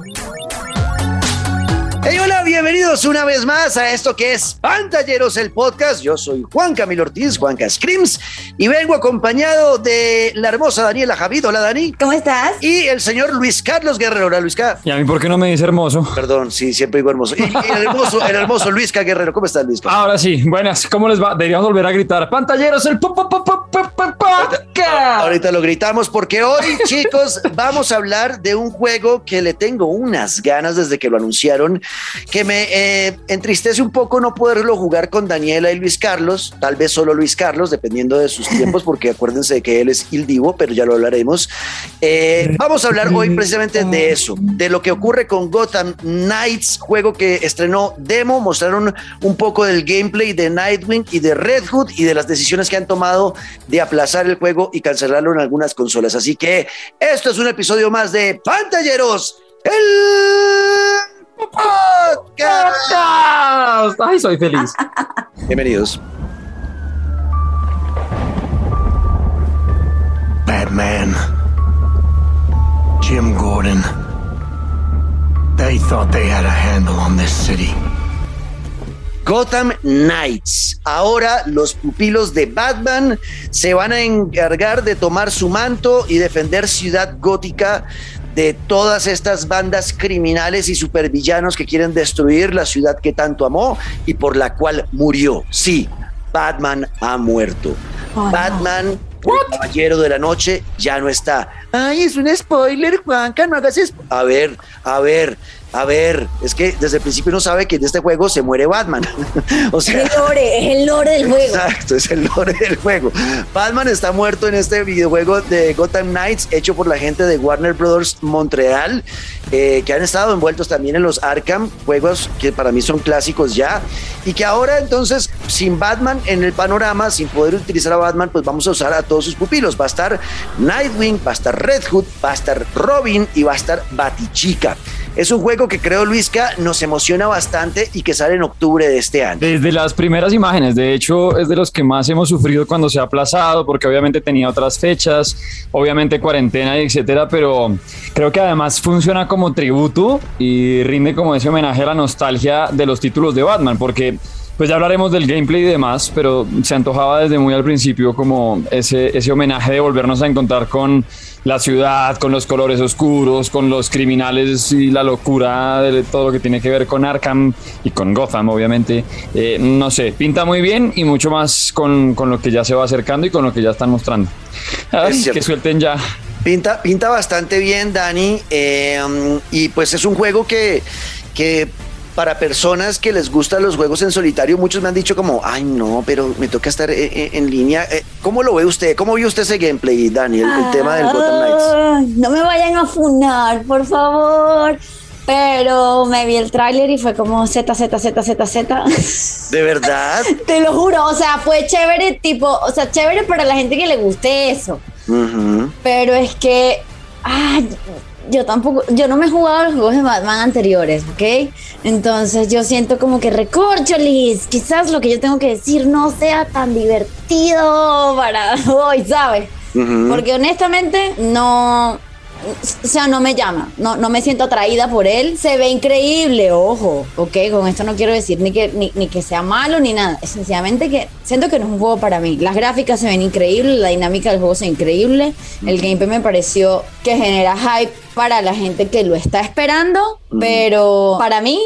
Thank you. Bienvenidos una vez más a esto que es Pantalleros el podcast. Yo soy Juan Camilo Ortiz, Juanca Screams, y vengo acompañado de la hermosa Daniela Javid. Hola, Dani. ¿Cómo estás? Y el señor Luis Carlos Guerrero. Hola, Luis K. ¿Y a mí por qué no me dice hermoso? Perdón, sí, siempre digo hermoso. Y, y el hermoso, el hermoso Luis K. Guerrero. ¿Cómo estás, Luis K? Ahora sí, buenas, ¿cómo les va? Deberíamos volver a gritar. Pantalleros, el podcast. Ahorita lo gritamos porque hoy, chicos, vamos a hablar de un juego que le tengo unas ganas desde que lo anunciaron, que me eh, entristece un poco no poderlo jugar con Daniela y Luis Carlos, tal vez solo Luis Carlos, dependiendo de sus tiempos, porque acuérdense de que él es il divo, pero ya lo hablaremos. Eh, vamos a hablar hoy precisamente de eso, de lo que ocurre con Gotham Knights, juego que estrenó demo, mostraron un poco del gameplay de Nightwing y de Red Hood y de las decisiones que han tomado de aplazar el juego y cancelarlo en algunas consolas. Así que esto es un episodio más de Pantalleros, el podcast. Ay, soy feliz. Bienvenidos. Batman, Jim Gordon. They thought they had a handle on this city. Gotham Knights. Ahora los pupilos de Batman se van a encargar de tomar su manto y defender Ciudad Gótica de todas estas bandas criminales y supervillanos que quieren destruir la ciudad que tanto amó y por la cual murió. Sí, Batman ha muerto. Oh, no. Batman, el caballero de la noche, ya no está. Ay, es un spoiler, Juanca, no hagas eso. A ver, a ver, a ver, es que desde el principio uno sabe que en este juego se muere Batman. o Es sea, el lore, es el lore del juego. Exacto, es el lore del juego. Batman está muerto en este videojuego de Gotham Knights hecho por la gente de Warner Brothers Montreal, eh, que han estado envueltos también en los Arkham, juegos que para mí son clásicos ya, y que ahora entonces sin Batman en el panorama, sin poder utilizar a Batman, pues vamos a usar a todos sus pupilos. Va a estar Nightwing, va a estar Red Hood, va a estar Robin y va a estar Batichica. Es un juego que creo, Luisca, nos emociona bastante y que sale en octubre de este año. Desde las primeras imágenes, de hecho, es de los que más hemos sufrido cuando se ha aplazado, porque obviamente tenía otras fechas, obviamente cuarentena y etcétera, pero creo que además funciona como tributo y rinde como ese homenaje a la nostalgia de los títulos de Batman, porque pues ya hablaremos del gameplay y demás, pero se antojaba desde muy al principio como ese, ese homenaje de volvernos a encontrar con la ciudad, con los colores oscuros, con los criminales y la locura de todo lo que tiene que ver con Arkham y con Gotham, obviamente. Eh, no sé, pinta muy bien y mucho más con, con, lo que ya se va acercando y con lo que ya están mostrando. Ay, que suelten ya. Pinta, pinta bastante bien, Dani, eh, y pues es un juego que, que para personas que les gustan los juegos en solitario, muchos me han dicho como, ay no, pero me toca estar en, en línea. Eh, ¿Cómo lo ve usted? ¿Cómo vio usted ese gameplay, Dani, el, el tema del Gotham Knights? No me vayan a funar, por favor. Pero me vi el tráiler y fue como Z, Z, Z, Z, Z. ¿De verdad? Te lo juro, o sea, fue chévere, tipo, o sea, chévere para la gente que le guste eso. Uh -huh. Pero es que, ay, yo tampoco, yo no me he jugado los juegos de Batman anteriores, ¿ok? Entonces yo siento como que recorcholis, quizás lo que yo tengo que decir no sea tan divertido para hoy, ¿sabes? Uh -huh. Porque honestamente no, o sea, no me llama, no, no me siento atraída por él. Se ve increíble, ojo, ok, con esto no quiero decir ni que, ni, ni que sea malo ni nada. Es sencillamente que siento que no es un juego para mí. Las gráficas se ven increíbles, la dinámica del juego es increíble. El gameplay me pareció que genera hype para la gente que lo está esperando, pero para mí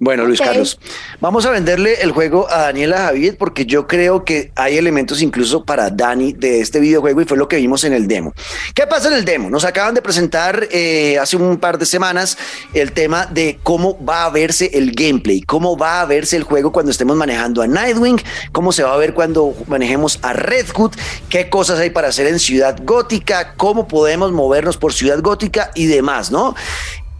bueno, Luis okay. Carlos, vamos a venderle el juego a Daniela Javier porque yo creo que hay elementos incluso para Dani de este videojuego y fue lo que vimos en el demo. ¿Qué pasa en el demo? Nos acaban de presentar eh, hace un par de semanas el tema de cómo va a verse el gameplay, cómo va a verse el juego cuando estemos manejando a Nightwing, cómo se va a ver cuando manejemos a Red Hood, qué cosas hay para hacer en Ciudad Gótica, cómo podemos movernos por Ciudad Gótica y demás, ¿no?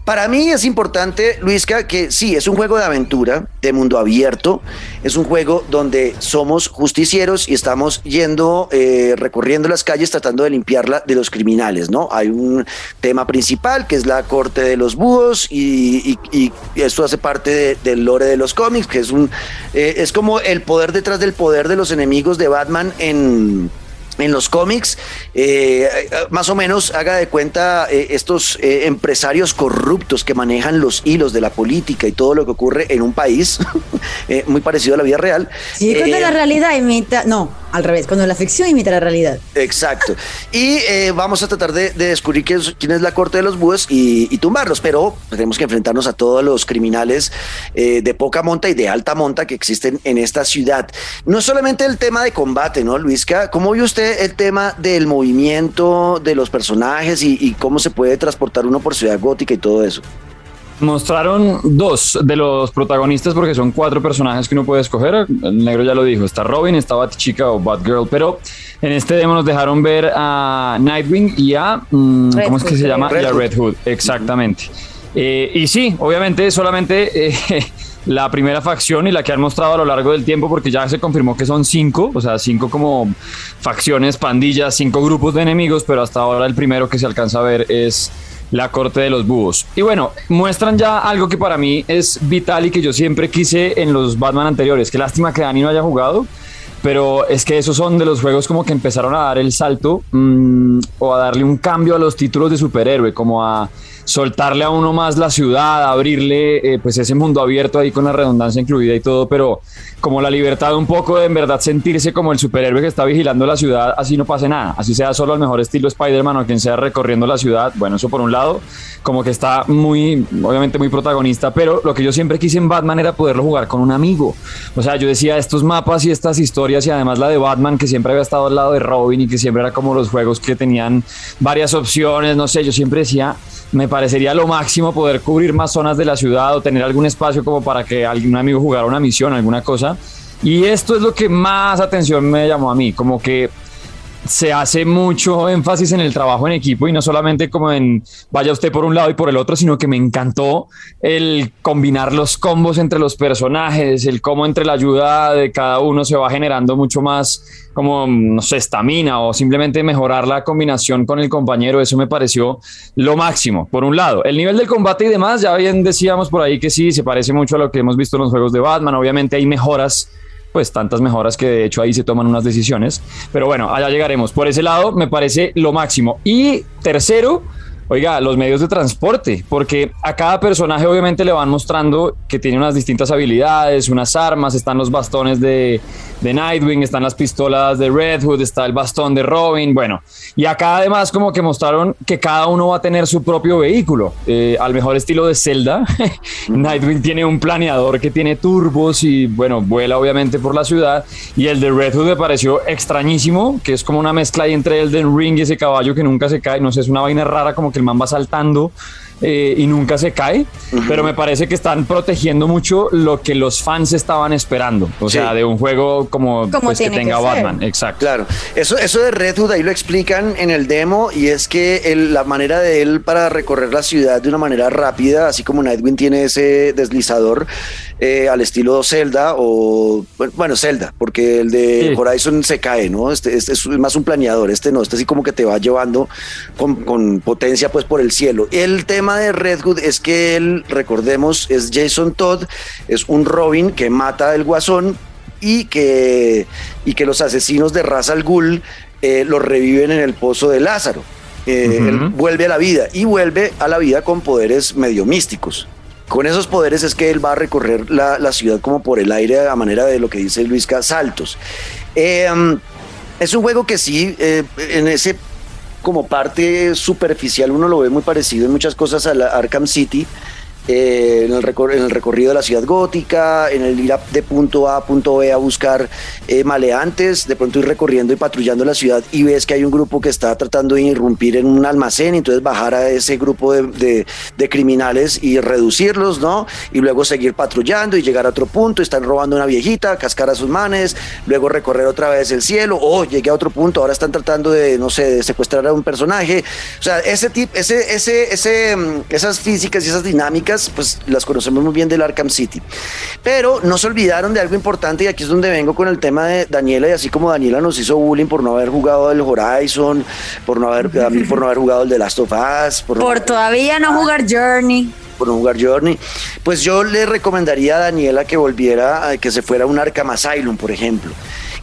Para mí es importante, Luisca, que sí, es un juego de aventura, de mundo abierto, es un juego donde somos justicieros y estamos yendo, eh, recorriendo las calles tratando de limpiarla de los criminales, ¿no? Hay un tema principal que es la corte de los búhos y, y, esto hace parte de, del lore de los cómics, que es un, eh, es como el poder detrás del poder de los enemigos de Batman en en los cómics, eh, más o menos haga de cuenta eh, estos eh, empresarios corruptos que manejan los hilos de la política y todo lo que ocurre en un país, muy parecido a la vida real. Sí, cuando la realidad imita, no, al revés, cuando la ficción imita la realidad. Exacto. Y vamos a tratar de, descubrir quién es, es, la corte de los búhos y, tumbarlos, pero tenemos que enfrentarnos a todos los criminales de poca monta y de alta monta que existen en esta ciudad. No solamente el tema de combate, ¿no, Luisca? ¿Cómo vio usted el tema del movimiento de los personajes y, cómo se puede transportar uno por Ciudad Gótica y todo eso. Mostraron dos de los protagonistas porque son cuatro personajes que uno puede escoger. El negro ya lo dijo, está Robin, está Batchica o Batgirl, pero en este demo nos dejaron ver a Nightwing y a, mm, ¿cómo es que se llama? y a Red Hood, exactamente. Eh, y sí, obviamente solamente eh, la primera facción y la que han mostrado a lo largo del tiempo, porque ya se confirmó que son cinco, o sea, cinco como facciones, pandillas, cinco grupos de enemigos, pero hasta ahora el primero que se alcanza a ver es la corte de los búhos. Y bueno, muestran ya algo que para mí es vital y que yo siempre quise en los Batman anteriores. Qué lástima que Dani no haya jugado, pero es que esos son de los juegos como que empezaron a dar el salto mm, o a darle un cambio a los títulos de superhéroe, como a soltarle a uno más la ciudad, abrirle eh, pues ese mundo abierto ahí con la redundancia incluida y todo, pero como la libertad un poco de en verdad sentirse como el superhéroe que está vigilando la ciudad, así no pase nada, así sea solo al mejor estilo Spider-Man o quien sea recorriendo la ciudad, bueno, eso por un lado, como que está muy, obviamente muy protagonista, pero lo que yo siempre quise en Batman era poderlo jugar con un amigo, o sea, yo decía estos mapas y estas historias y además la de Batman que siempre había estado al lado de Robin y que siempre era como los juegos que tenían varias opciones, no sé, yo siempre decía, me parecería lo máximo poder cubrir más zonas de la ciudad o tener algún espacio como para que algún amigo jugara una misión, alguna cosa. Y esto es lo que más atención me llamó a mí, como que se hace mucho énfasis en el trabajo en equipo y no solamente como en vaya usted por un lado y por el otro, sino que me encantó el combinar los combos entre los personajes, el cómo entre la ayuda de cada uno se va generando mucho más como, no sé, estamina o simplemente mejorar la combinación con el compañero. Eso me pareció lo máximo, por un lado. El nivel del combate y demás, ya bien decíamos por ahí que sí, se parece mucho a lo que hemos visto en los juegos de Batman. Obviamente hay mejoras pues tantas mejoras que de hecho ahí se toman unas decisiones. Pero bueno, allá llegaremos. Por ese lado me parece lo máximo. Y tercero, Oiga, los medios de transporte, porque a cada personaje obviamente le van mostrando que tiene unas distintas habilidades, unas armas, están los bastones de, de Nightwing, están las pistolas de Red Hood, está el bastón de Robin, bueno, y acá además como que mostraron que cada uno va a tener su propio vehículo, eh, al mejor estilo de Zelda. Nightwing tiene un planeador que tiene turbos y bueno, vuela obviamente por la ciudad, y el de Red Hood me pareció extrañísimo, que es como una mezcla ahí entre el de Ring y ese caballo que nunca se cae, no sé, es una vaina rara como que el man va saltando eh, y nunca se cae, pero me parece que están protegiendo mucho lo que los fans estaban esperando, o sea, de un juego como, pues, que tenga Batman, exacto. Claro, eso, eso de Red Hood ahí lo explican en el demo y es que la manera de él para recorrer la ciudad de una manera rápida, así como Nightwing tiene ese deslizador eh, al estilo Zelda o, bueno, Zelda, porque el de Horizon se cae, ¿no? Este, este, es más un planeador, este no, este así como que te va llevando con, con potencia pues por el cielo. El tema de Red Hood es que él, recordemos, es Jason Todd, es un Robin que mata al guasón y que, y que los asesinos de Ra's al Ghul eh, lo reviven en el pozo de Lázaro. Eh, él vuelve a la vida y vuelve a la vida con poderes medio místicos. Con esos poderes es que él va a recorrer la, ciudad como por el aire a manera de lo que dice Luisca, saltos. Eh, es un juego que sí, en ese como parte superficial uno lo ve muy parecido en muchas cosas a la Arkham City, eh, en, el en, el recorrido de la ciudad gótica, en el ir de punto A a punto B a buscar eh, maleantes, de pronto ir recorriendo y patrullando la ciudad y ves que hay un grupo que está tratando de irrumpir en un almacén, entonces bajar a ese grupo de, de, criminales y reducirlos, ¿no? Y luego seguir patrullando y llegar a otro punto, están robando una viejita, cascar a sus manes, luego recorrer otra vez el cielo, o oh, llegué a otro punto, ahora están tratando de, no sé, de secuestrar a un personaje, o sea, ese tipo, ese, ese, ese, mm, esas físicas y esas dinámicas pues las conocemos muy bien del Arkham City. Pero no se olvidaron de algo importante y aquí es donde vengo con el tema de Daniela y así como Daniela nos hizo bullying por no haber jugado el Horizon, por no haber, por no haber jugado el de Last of Us, por, todavía no jugar Journey. por no jugar Journey, pues yo le recomendaría a Daniela que volviera, que se fuera a un Arkham Asylum, por ejemplo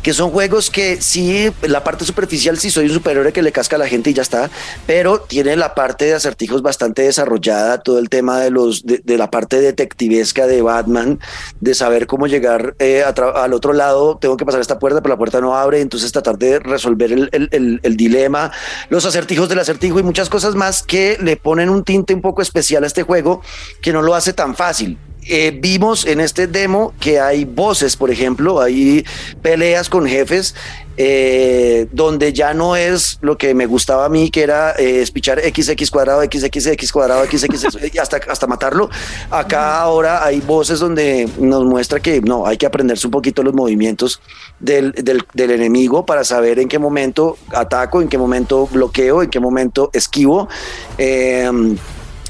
que son juegos que sí, la parte superficial sí soy un superhéroe que le casca a la gente y ya está, pero tiene la parte de acertijos bastante desarrollada, todo el tema de los de, la parte detectivesca de Batman, de saber cómo llegar eh, al otro lado, tengo que pasar esta puerta, pero la puerta no abre, entonces tratar de resolver el, dilema, los acertijos del acertijo y muchas cosas más que le ponen un tinte un poco especial a este juego que no lo hace tan fácil. Eh, vimos en este demo que hay voces, por ejemplo, hay peleas con jefes eh, donde ya no es lo que me gustaba a mí, que era eh, espichar XX cuadrado, XXX cuadrado, XX, hasta, hasta matarlo. Acá ahora hay voces donde nos muestra que no, hay que aprenderse un poquito los movimientos del, del, del enemigo para saber en qué momento ataco, en qué momento bloqueo, en qué momento esquivo. Eh,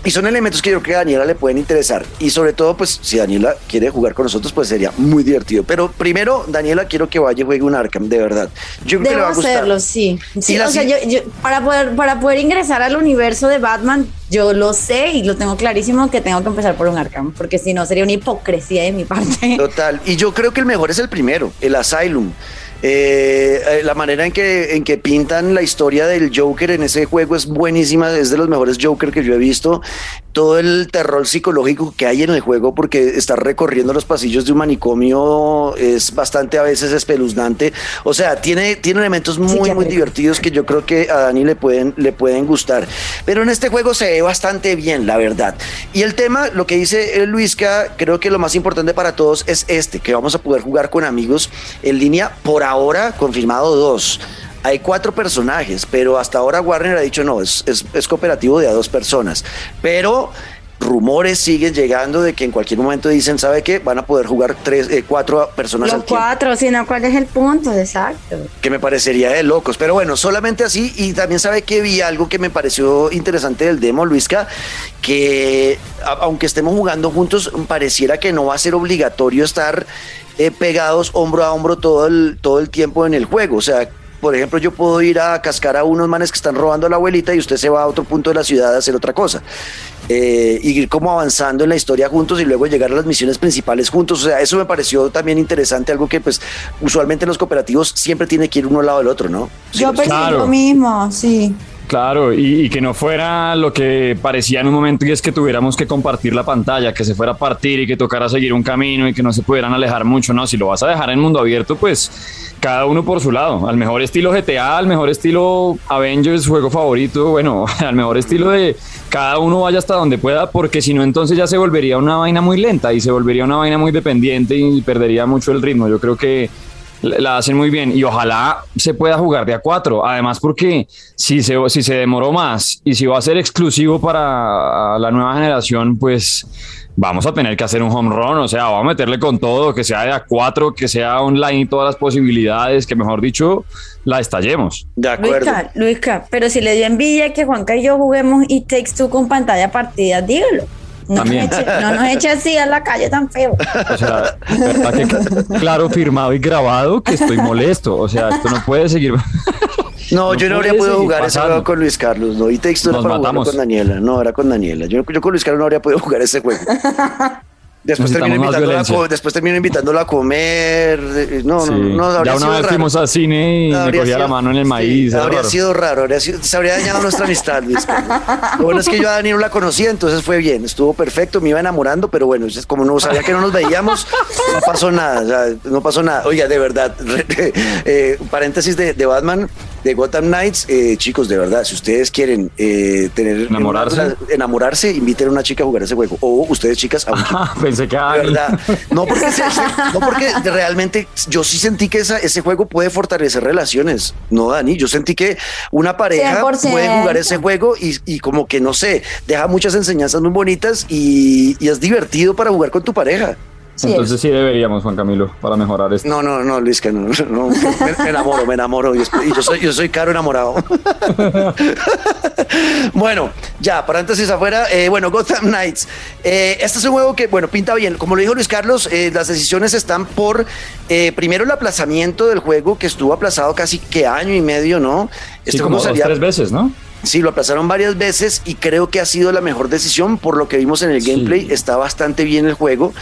y son elementos que yo creo que a Daniela le pueden interesar. Y sobre todo, pues, si Daniela quiere jugar con nosotros, pues sería muy divertido. Pero primero, Daniela, quiero que vaya y juegue un Arkham, de verdad. Yo creo que le va a gustar. hacerlo, sí. sí o sea, yo, para, poder, para poder ingresar al universo de Batman, yo lo sé y lo tengo clarísimo que tengo que empezar por un Arkham, porque si no sería una hipocresía de mi parte. Total. Y yo creo que el mejor es el primero, el Asylum. Eh, eh, la manera en que, en que pintan la historia del Joker en ese juego es buenísima, es de los mejores Joker que yo he visto. Todo el terror psicológico que hay en el juego, porque estar recorriendo los pasillos de un manicomio es bastante a veces espeluznante. O sea, tiene, tiene elementos muy, muy divertidos que yo creo que a Dani le pueden, le pueden gustar. Pero en este juego se ve bastante bien, la verdad. Y el tema, lo que dice Luisca, creo que lo más importante para todos es este, que vamos a poder jugar con amigos en línea por ahora confirmado dos. Hay cuatro personajes, pero hasta ahora Warner ha dicho no, es, es, cooperativo de a dos personas. Pero rumores siguen llegando de que en cualquier momento dicen, ¿sabe qué? Van a poder jugar tres, eh, cuatro personas Los cuatro, sino ¿cuál es el punto? Exacto. Que me parecería de locos. Pero bueno, solamente así. Y también sabe que vi algo que me pareció interesante del demo, Luisca, que aunque estemos jugando juntos, pareciera que no va a ser obligatorio estar eh, pegados hombro a hombro todo el, todo el tiempo en el juego. O sea, por ejemplo, yo puedo ir a cascar a unos manes que están robando a la abuelita y usted se va a otro punto de la ciudad a hacer otra cosa. Eh, y ir como avanzando en la historia juntos y luego llegar a las misiones principales juntos. O sea, eso me pareció también interesante, algo que pues usualmente en los cooperativos siempre tiene que ir uno al lado del otro, ¿no? yo pensé lo mismo, sí. Claro, y, que no fuera lo que parecía en un momento y es que tuviéramos que compartir la pantalla, que se fuera a partir y que tocara seguir un camino y que no se pudieran alejar mucho, no, si lo vas a dejar en mundo abierto, pues cada uno por su lado, al mejor estilo GTA, al mejor estilo Avengers, juego favorito, bueno, al mejor estilo de cada uno vaya hasta donde pueda, porque si no entonces ya se volvería una vaina muy lenta y se volvería una vaina muy dependiente y perdería mucho el ritmo. Yo creo que la hacen muy bien y ojalá se pueda jugar de a cuatro. Además, porque si se, si se demoró más y si va a ser exclusivo para la nueva generación, pues vamos a tener que hacer un home run. O sea, vamos a meterle con todo, que sea de a cuatro, que sea online y todas las posibilidades, que mejor dicho, la estallemos. De acuerdo. Luisca, Luisca, pero si le dio envidia que Juanca y yo juguemos y Takes Two con pantalla partida, dígalo. No nos, eche, así a la calle tan feo. O sea, claro, firmado y grabado que estoy molesto. O sea, esto no puede seguir. No, yo no habría podido jugar ese juego con Luis Carlos, no. Y texto para con Daniela. No, era con Daniela. Yo, yo con Luis Carlos no habría podido jugar ese juego. Después termino, invitándola a, después termino invitándola a comer. No, no, no. Ya una vez fuimos al cine y me cogía la mano en el maíz. habría sido raro, habría sido, se habría dañado nuestra amistad, Luis. Lo bueno es que yo a Dani no la conocía, entonces fue bien, estuvo perfecto, me iba enamorando, pero bueno, como no sabía que no nos veíamos, no pasó nada, no pasó nada. Oiga, de verdad, eh, paréntesis de, de Batman, de Gotham Knights, eh, chicos, de verdad, si ustedes quieren eh, tener enamorarse, enamorarse, inviten a una chica a jugar ese juego. O ustedes, chicas, a un chico. Pensé que de verdad. No porque, no porque realmente yo sí sentí que esa, ese juego puede fortalecer relaciones. No, Dani, yo sentí que una pareja puede jugar ese juego y, y, como que no sé, deja muchas enseñanzas muy bonitas y, y es divertido para jugar con tu pareja. Entonces sí deberíamos, Juan Camilo, para mejorar esto. No, no, no, Luis, que no, no me, enamoro, me enamoro y, yo soy, yo soy caro enamorado. bueno, ya, paréntesis afuera, eh, bueno, Gotham Knights. Eh, este es un juego que, bueno, pinta bien. Como lo dijo Luis Carlos, eh, las decisiones están por, primero, el aplazamiento del juego, que estuvo aplazado casi que año y medio, ¿no? Este sí, como tres veces, ¿no? Sí, lo aplazaron varias veces y creo que ha sido la mejor decisión por lo que vimos en el gameplay. Está bastante bien el juego.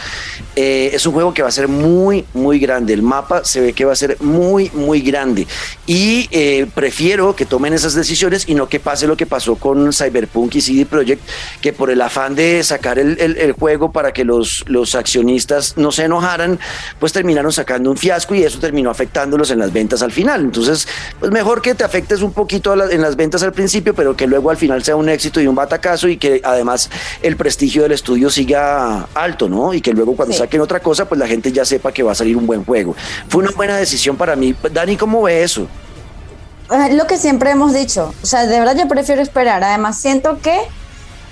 Eh, es un juego que va a ser muy, muy grande. El mapa se ve que va a ser muy, muy grande. Y eh, prefiero que tomen esas decisiones y no que pase lo que pasó con Cyberpunk y CD Projekt, que por el afán de sacar el, el juego para que los, los accionistas no se enojaran, pues terminaron sacando un fiasco y eso terminó afectándolos en las ventas al final. Entonces, pues mejor que te afectes un poquito en las ventas al principio, pero que luego al final sea un éxito y un batacazo y que además el prestigio del estudio siga alto, ¿no? Y que luego cuando saquen otra cosa, pues la gente ya sepa que va a salir un buen juego. Fue una buena decisión para mí. Dani, ¿cómo ve eso? Lo que siempre hemos dicho, o sea, de verdad yo prefiero esperar. Además, siento que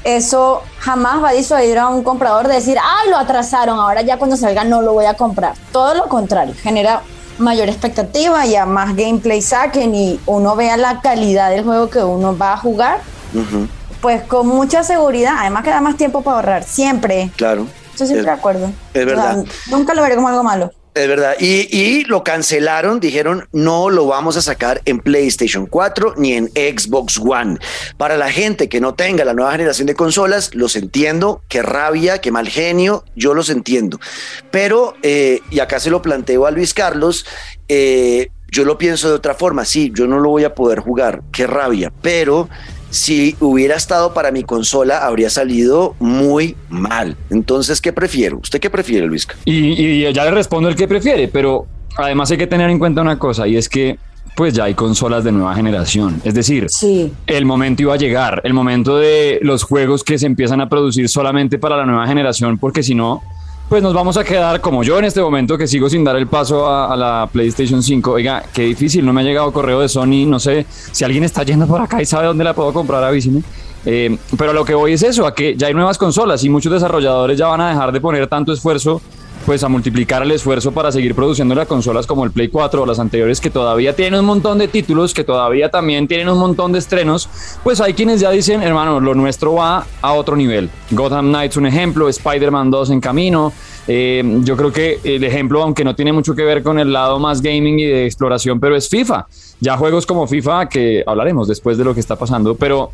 eso jamás va a disuadir a un comprador de decir, ay, lo atrasaron, ahora ya cuando salga no lo voy a comprar. Todo lo contrario, genera mayor expectativa y a más gameplay saquen y uno vea la calidad del juego que uno va a jugar, pues con mucha seguridad, además que da más tiempo para ahorrar, siempre. Claro. Yo siempre de acuerdo. Es verdad. nunca lo veré como algo malo. Es verdad. Y, lo cancelaron, dijeron, no lo vamos a sacar en PlayStation 4 ni en Xbox One. Para la gente que no tenga la nueva generación de consolas, los entiendo, qué rabia, qué mal genio, yo los entiendo. Pero, eh, y acá se lo planteo a Luis Carlos, eh, yo lo pienso de otra forma, sí, yo no lo voy a poder jugar, qué rabia, pero si hubiera estado para mi consola, habría salido muy mal. Entonces, ¿qué prefiero? ¿Usted qué prefiere, Luis? Y, ya le respondo el que prefiere, pero además hay que tener en cuenta una cosa, y es que pues ya hay consolas de nueva generación. Es decir, sí. el momento iba a llegar, el momento de los juegos que se empiezan a producir solamente para la nueva generación, porque si no, pues nos vamos a quedar como yo en este momento que sigo sin dar el paso a, la PlayStation 5. Oiga, qué difícil, no me ha llegado correo de Sony, no sé si alguien está yendo por acá y sabe dónde la puedo comprar, avísime. Eh, pero lo que voy es eso, a que ya hay nuevas consolas y muchos desarrolladores ya van a dejar de poner tanto esfuerzo pues a multiplicar el esfuerzo para seguir produciendo las consolas como el Play 4 o las anteriores que todavía tienen un montón de títulos, que todavía también tienen un montón de estrenos, pues hay quienes ya dicen, hermano, lo nuestro va a otro nivel. Gotham Knights un ejemplo, Spider-Man 2 en camino. Eh, yo creo que el ejemplo, aunque no tiene mucho que ver con el lado más gaming y de exploración, pero es FIFA. Ya juegos como FIFA, que hablaremos después de lo que está pasando, pero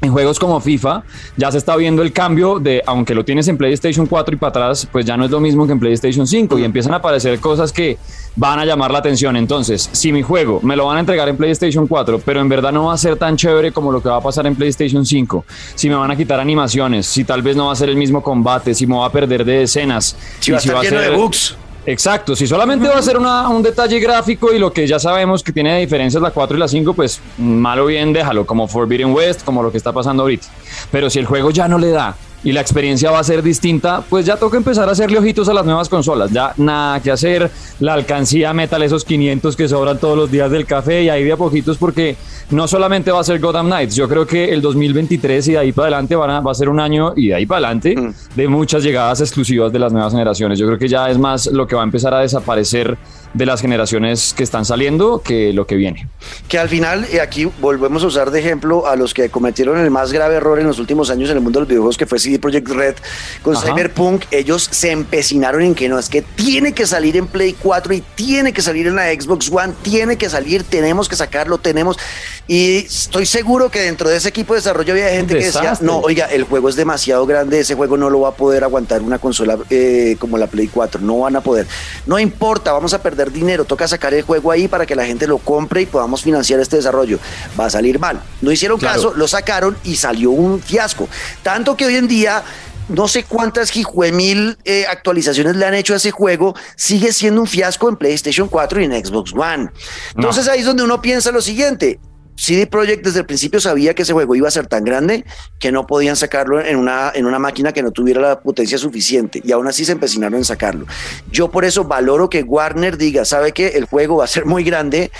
en juegos como FIFA ya se está viendo el cambio de, aunque lo tienes en PlayStation 4 y para atrás, pues ya no es lo mismo que en PlayStation 5 y empiezan a aparecer cosas que van a llamar la atención. Entonces, si mi juego me lo van a entregar en PlayStation 4, pero en verdad no va a ser tan chévere como lo que va a pasar en PlayStation 5, si me van a quitar animaciones, si tal vez no va a ser el mismo combate, si me va a perder de escenas, si va a estar lleno de bugs. Exacto, si solamente va a ser un detalle gráfico y lo que ya sabemos que tiene diferencias la 4 y la 5, pues malo bien déjalo, como Forbidden West, como lo que está pasando ahorita. Pero si el juego ya no le da y la experiencia va a ser distinta, pues ya toca empezar a hacerle ojitos a las nuevas consolas. Ya nada que hacer, la alcancía metal esos 500 que sobran todos los días del café y ahí de a poquitos porque no solamente va a ser Gotham Knights, yo creo que el 2023 y de ahí para adelante van a, va a ser un año y de ahí para adelante mm. de muchas llegadas exclusivas de las nuevas generaciones. Yo creo que ya es más lo que va a empezar a desaparecer de las generaciones que están saliendo que lo que viene. Que al final, y aquí volvemos a usar de ejemplo a los que cometieron el más grave error en los últimos años en el mundo de los videojuegos, que fue CD Projekt Red con Cyberpunk. Ellos se empecinaron en que no, es que tiene que salir en Play 4 y tiene que salir en la Xbox One, tiene que salir, tenemos que sacarlo, tenemos. Y estoy seguro que dentro de ese equipo de desarrollo había gente que decía, no, oiga, el juego es demasiado grande, ese juego no lo va a poder aguantar una consola eh, como la Play 4, no van a poder. No importa, vamos a perder dinero, toca sacar el juego ahí para que la gente lo compre y podamos financiar este desarrollo. Va a salir mal. No hicieron caso, lo sacaron y salió un fiasco. Tanto que hoy en día no sé cuántas mil eh, actualizaciones le han hecho a ese juego, sigue siendo un fiasco en PlayStation 4 y en Xbox One. Entonces ahí es donde uno piensa lo siguiente, CD Projekt desde el principio sabía que ese juego iba a ser tan grande que no podían sacarlo en una, en una máquina que no tuviera la potencia suficiente y aún así se empecinaron en sacarlo. Yo por eso valoro que Warner diga, sabe que el juego va a ser muy grande,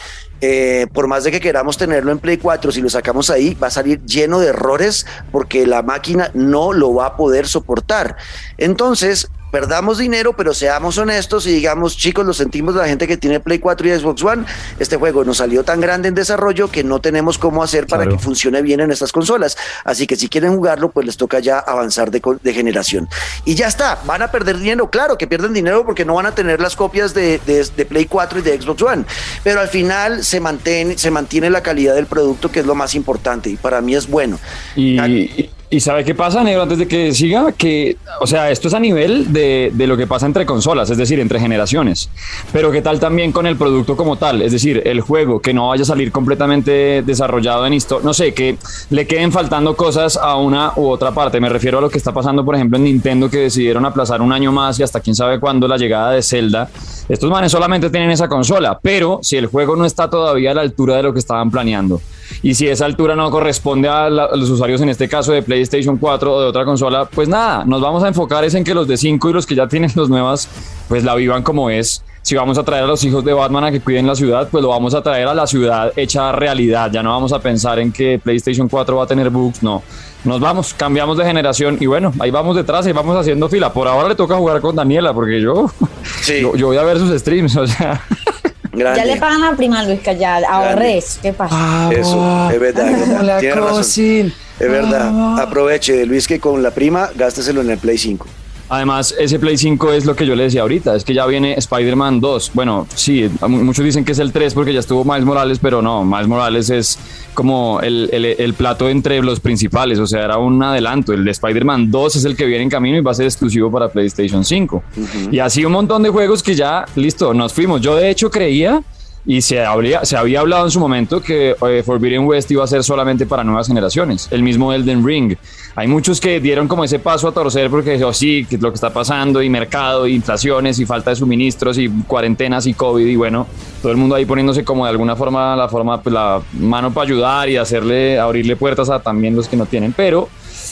eh, por más de que queramos tenerlo en Play 4, si lo sacamos ahí, va a salir lleno de errores porque la máquina no lo va a poder soportar. Entonces, perdamos dinero, pero seamos honestos y digamos, chicos, lo sentimos la gente que tiene Play 4 y Xbox One, este juego nos salió tan grande en desarrollo que no tenemos cómo hacer para que funcione bien en estas consolas. Así que si quieren jugarlo, pues les toca ya avanzar de, generación. Y ya está, van a perder dinero, claro que pierden dinero porque no van a tener las copias de, de Play 4 y de Xbox One, pero al final se mantiene, se mantiene la calidad del producto, que es lo más importante, y para mí es bueno. Y, y, ¿sabe qué pasa, Negro? Antes de que siga, que, o sea, esto es a nivel de, de, lo que pasa entre consolas, es decir, entre generaciones. Pero ¿qué tal también con el producto como tal? Es decir, el juego, que no vaya a salir completamente desarrollado en esto, no sé, que le queden faltando cosas a una u otra parte. Me refiero a lo que está pasando, por ejemplo, en Nintendo, que decidieron aplazar un año más y hasta quién sabe cuándo la llegada de Zelda. Estos manes solamente tienen esa consola, pero si el juego no está todavía a la altura de lo que estaban planeando, y si esa altura no corresponde a, la, a, los usuarios, en este caso de PlayStation 4 o de otra consola, pues nada, nos vamos a enfocar es en que los de 5 y los que ya tienen los nuevas, pues la vivan como es. Si vamos a traer a los hijos de Batman a que cuiden la ciudad, pues lo vamos a traer a la ciudad hecha realidad. Ya no vamos a pensar en que PlayStation 4 va a tener bugs, no. Nos vamos, cambiamos de generación y bueno, ahí vamos detrás y vamos haciendo fila. Por ahora le toca jugar con Daniela porque yo, sí. yo, yo voy a ver sus streams, o sea. Grande. Ya le pagan la prima, Luis, que ya ahorres. ¿Qué pasa? Ah, Eso, es verdad. Es verdad. Tiene razón. Es verdad. Ah. Aproveche, Luis, que con la prima gásteselo en el Play 5. Además, ese Play 5 es lo que yo le decía ahorita, es que ya viene Spider-Man 2. Bueno, sí, muchos dicen que es el 3 porque ya estuvo Miles Morales, pero no, Miles Morales es como el, el, el plato entre los principales, o sea, era un adelanto. El de Spider-Man 2 es el que viene en camino y va a ser exclusivo para PlayStation 5. Uh -huh. Y así un montón de juegos que ya, listo, nos fuimos. Yo de hecho creía y se, habría, se había hablado en su momento que eh, Forbidden West iba a ser solamente para nuevas generaciones, el mismo Elden Ring. Hay muchos que dieron como ese paso a torcer porque, oh, sí, que lo que está pasando y mercado, y inflaciones y falta de suministros y cuarentenas y COVID y bueno, todo el mundo ahí poniéndose como de alguna forma la, forma, pues, la mano para ayudar y hacerle, abrirle puertas a también los que no tienen, pero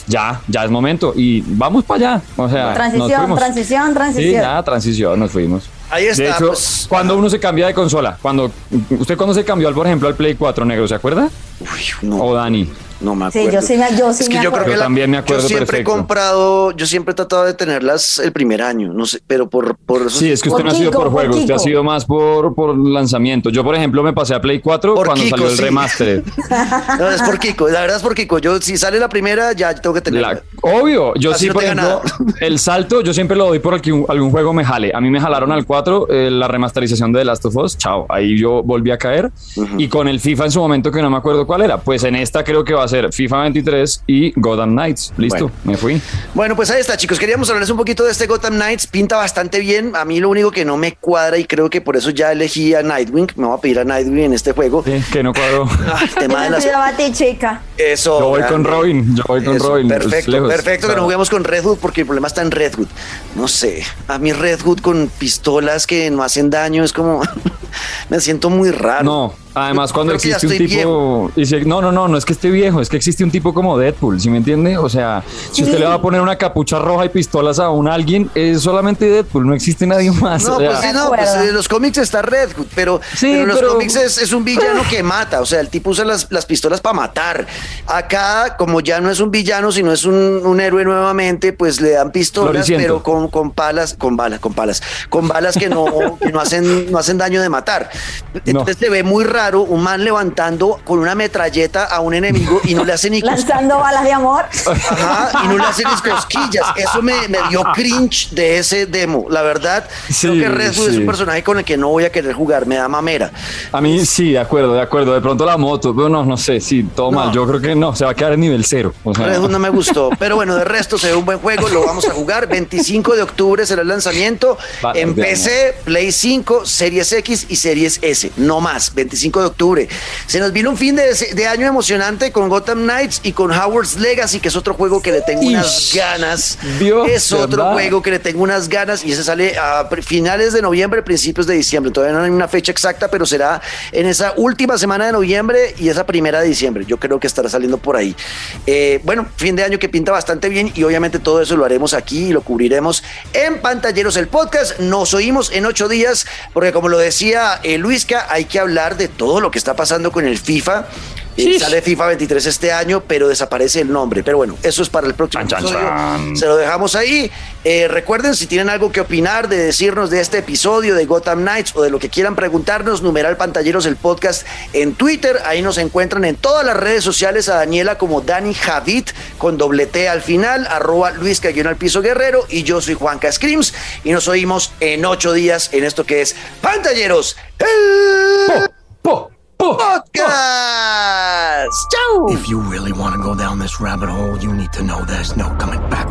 ya, ya es momento y vamos para allá. O sea, transición, transición, transición. Sí, ya, transición, nos fuimos. Ahí está. De hecho, pues, cuando uno se cambia de consola, cuando usted cuando se cambió, por ejemplo, al Play 4 negro, ¿se acuerda? Uy, no. O Dani. No me acuerdo. Sí, yo sí, me, yo sí es que me yo creo que Yo la- también me acuerdo Yo siempre perfecto. he comprado, yo siempre he tratado de tenerlas el primer año, no sé, pero por, por eso Sí, es que usted Por no ha sido Kiko, por por juegos, usted ha Kiko. sido más por, por lanzamiento. Yo, por ejemplo, me pasé a Play 4 Por cuando Kiko, salió el sí. remaster. No, es por Kiko, la verdad es por Kiko. Yo, si sale la primera, ya tengo que tenerla. La- obvio, yo Así sí, no por ejemplo, el salto, yo siempre lo doy por algún, algún juego me jale. A mí me jalaron al 4 eh, la remasterización de The Last of Us, chao, ahí yo volví a caer. Y con el FIFA en su momento, que no me acuerdo cuál era, pues en esta creo que va a ser FIFA 23 y Gotham Knights. Listo, Bueno. me fui. Bueno, pues ahí está, chicos. Queríamos hablarles un poquito de este Gotham Knights. Pinta bastante bien. A mí lo único que no me cuadra y creo que por eso ya elegí a Nightwing. Me voy a pedir a Nightwing en este juego. Sí, que no cuadro. Ah, el tema de Yo las... chica. Eso. Yo voy con. Robin, yo voy con Eso, Robin. Perfecto, lejos. perfecto que no Claro. juguemos con Redwood porque el problema está en Redwood. No sé, a mí Redwood con pistolas que no hacen daño es como me siento muy raro. No, además cuando creo existe un tipo... y si- no, no, no, no es que esté viejo, es que existe un tipo como Deadpool, ¿sí me entiende? O sea, si Sí. usted le va a poner una capucha roja y pistolas a un alguien, es solamente Deadpool, no existe nadie más. No, o sea, pues sí, no, pues en los cómics está Redwood, pero, Sí, pero en los pero- cómics es, es un villano que mata, o sea, el tipo usa las, las pistolas para matar. Acá, como ya no es un villano, sino es un, un héroe nuevamente, pues le dan pistolas, pero con, con palas, con balas, con palas, con balas que no, que no hacen, no hacen daño de matar. Entonces se ve muy raro un man levantando con una metralleta a un enemigo y no le hace ni cosquillas. Lanzando balas de amor. Ajá, y no le hacen ni cosquillas. Eso me, me dio cringe de ese demo. La verdad, Sí, creo que Redwood es sí. un personaje con el que no voy a querer jugar. Me da mamera. A mí sí, de acuerdo, de acuerdo. De pronto la moto, pero no, no sé, sí, todo No. mal. Yo creo que no, se va a quedar en nivel cero. O sea, Redwood no me gustó. Pero bueno, de resto se ve un buen juego. Lo vamos a jugar. 25 de octubre será el lanzamiento. Va, en. PC, Play 5, Series X y Series S. No más. 25 de octubre. Se nos vino un fin de, de año emocionante con Gotham Knights y con Howard's Legacy, que es otro juego que le tengo unas Ish. ganas. Dios, es otro juego que le tengo unas ganas y ese sale a finales de noviembre, principios de diciembre. Todavía no hay una fecha exacta, pero será en esa última semana de noviembre y esa primera de diciembre. Yo creo que estará saliendo por ahí. Eh, bueno, fin de año que pinta bastante bien y obviamente todo eso lo haremos aquí y lo cubriremos en Pantalleros el podcast. Nos oímos en ocho días porque como lo decía eh, Luisca, hay que hablar de todo lo que está pasando con el FIFA. Eh, sale FIFA 23 este año, pero desaparece el nombre. Pero bueno, eso es para el próximo Chan, chan, episodio. chan. Se lo dejamos ahí. Eh, recuerden, si tienen algo que opinar, de decirnos de este episodio de Gotham Knights o de lo que quieran preguntarnos, numeral pantalleros el podcast en Twitter. Ahí nos encuentran en todas las redes sociales a Daniela como Dani Javid con doble T al final, arroba Luis Cayón al piso guerrero y yo soy Juanca Screams y nos oímos en ocho días en esto que es Pantalleros. el po, po, Podcast. If you really want to go down this rabbit hole, you need to know there's no coming back